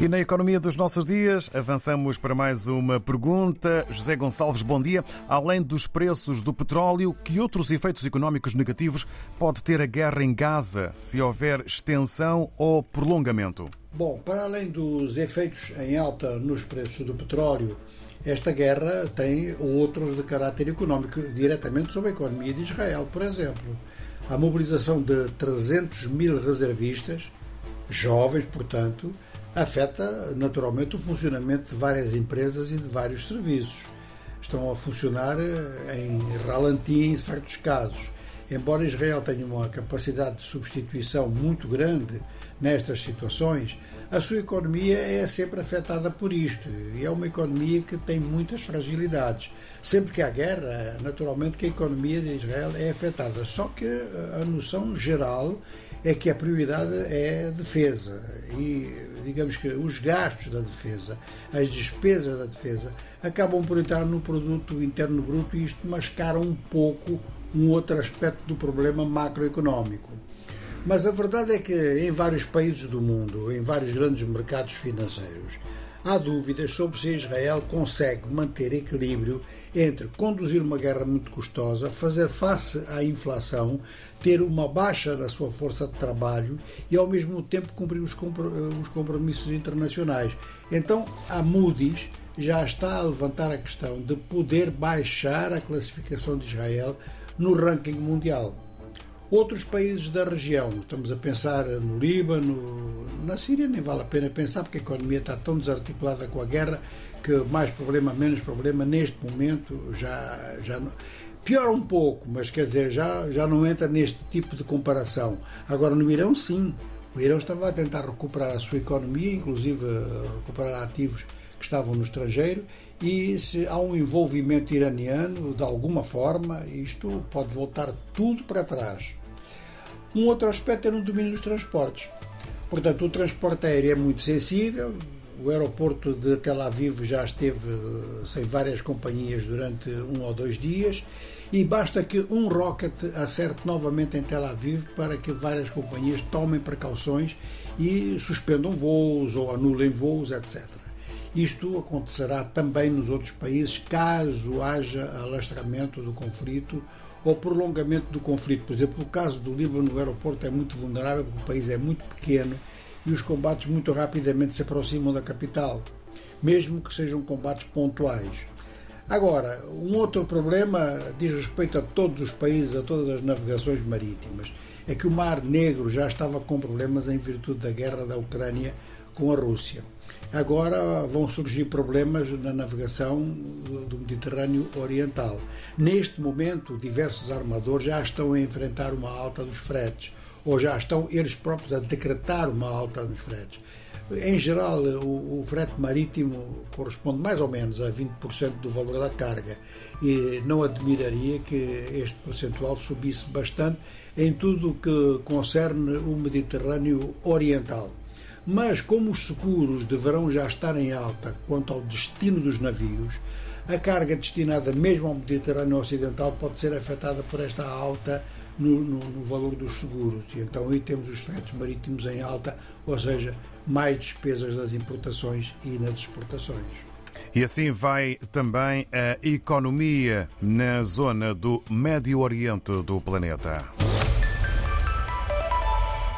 E na economia dos nossos dias, avançamos para mais uma pergunta. José Gonçalves, bom dia. Além dos preços do petróleo, que outros efeitos económicos negativos pode ter a guerra em Gaza, se houver extensão ou prolongamento? Bom, para além dos efeitos em alta nos preços do petróleo, esta guerra tem outros de caráter económico, diretamente sobre a economia de Israel, por exemplo. A mobilização de 300 mil reservistas, jovens, portanto, afeta naturalmente o funcionamento de várias empresas e de vários serviços. Estão a funcionar eh, em ralenti em certos casos. Embora Israel tenha uma capacidade de substituição muito grande nestas situações, a sua economia é sempre afetada por isto e é uma economia que tem muitas fragilidades. Sempre que há guerra, naturalmente que a economia de Israel é afetada. Só que a noção geral é que a prioridade é a defesa e digamos que os gastos da defesa, as despesas da defesa acabam por entrar no produto interno bruto e isto mascara um pouco um outro aspecto do problema macroeconómico. Mas a verdade é que em vários países do mundo, em vários grandes mercados financeiros, há dúvidas sobre se Israel consegue manter equilíbrio entre conduzir uma guerra muito custosa, fazer face à inflação, ter uma baixa na sua força de trabalho e ao mesmo tempo cumprir os compromissos internacionais. Então, a Moody's já está a levantar a questão de poder baixar a classificação de Israel no ranking mundial. Outros países da região, estamos a pensar no Líbano, na Síria nem vale a pena pensar porque a economia está tão desarticulada com a guerra que mais problema, menos problema, neste momento já, já não, piora um pouco, mas quer dizer, já, já não entra neste tipo de comparação. Agora no Irão sim, o Irão estava a tentar recuperar a sua economia, inclusive recuperar ativos que estavam no estrangeiro e se há um envolvimento iraniano de alguma forma, isto pode voltar tudo para trás. Um outro aspecto é no domínio dos transportes. Portanto, o transporte aéreo é muito sensível. O aeroporto de Tel Aviv já esteve eh, sem várias companhias durante um ou dois dias e basta que um rocket acerte novamente em Tel Aviv para que várias companhias tomem precauções e suspendam voos ou anulem voos, etc. Isto acontecerá também nos outros países caso haja alastramento do conflito ou prolongamento do conflito. Por exemplo, o caso do Líbano, o aeroporto é muito vulnerável porque o país é muito pequeno e os combates muito rapidamente se aproximam da capital, mesmo que sejam combates pontuais. Agora, um outro problema diz respeito a todos os países, a todas as navegações marítimas. É que o Mar Negro já estava com problemas em virtude da guerra da Ucrânia com a Rússia. Agora vão surgir problemas na navegação do Mediterrâneo Oriental. Neste momento, diversos armadores já estão a enfrentar uma alta dos fretes, ou já estão eles próprios a decretar uma alta dos fretes. Em geral, o, o, frete marítimo corresponde mais ou menos a 20% do valor da carga e não admiraria que este percentual subisse bastante em tudo o que concerne o Mediterrâneo Oriental. Mas, como os seguros deverão já estar em alta quanto ao destino dos navios, a carga destinada mesmo ao Mediterrâneo Ocidental pode ser afetada por esta alta no, no, no, valor dos seguros. E então aí temos os fretes marítimos em alta, ou seja, mais despesas das importações e nas exportações. E assim vai também a economia na zona do Médio Oriente do planeta.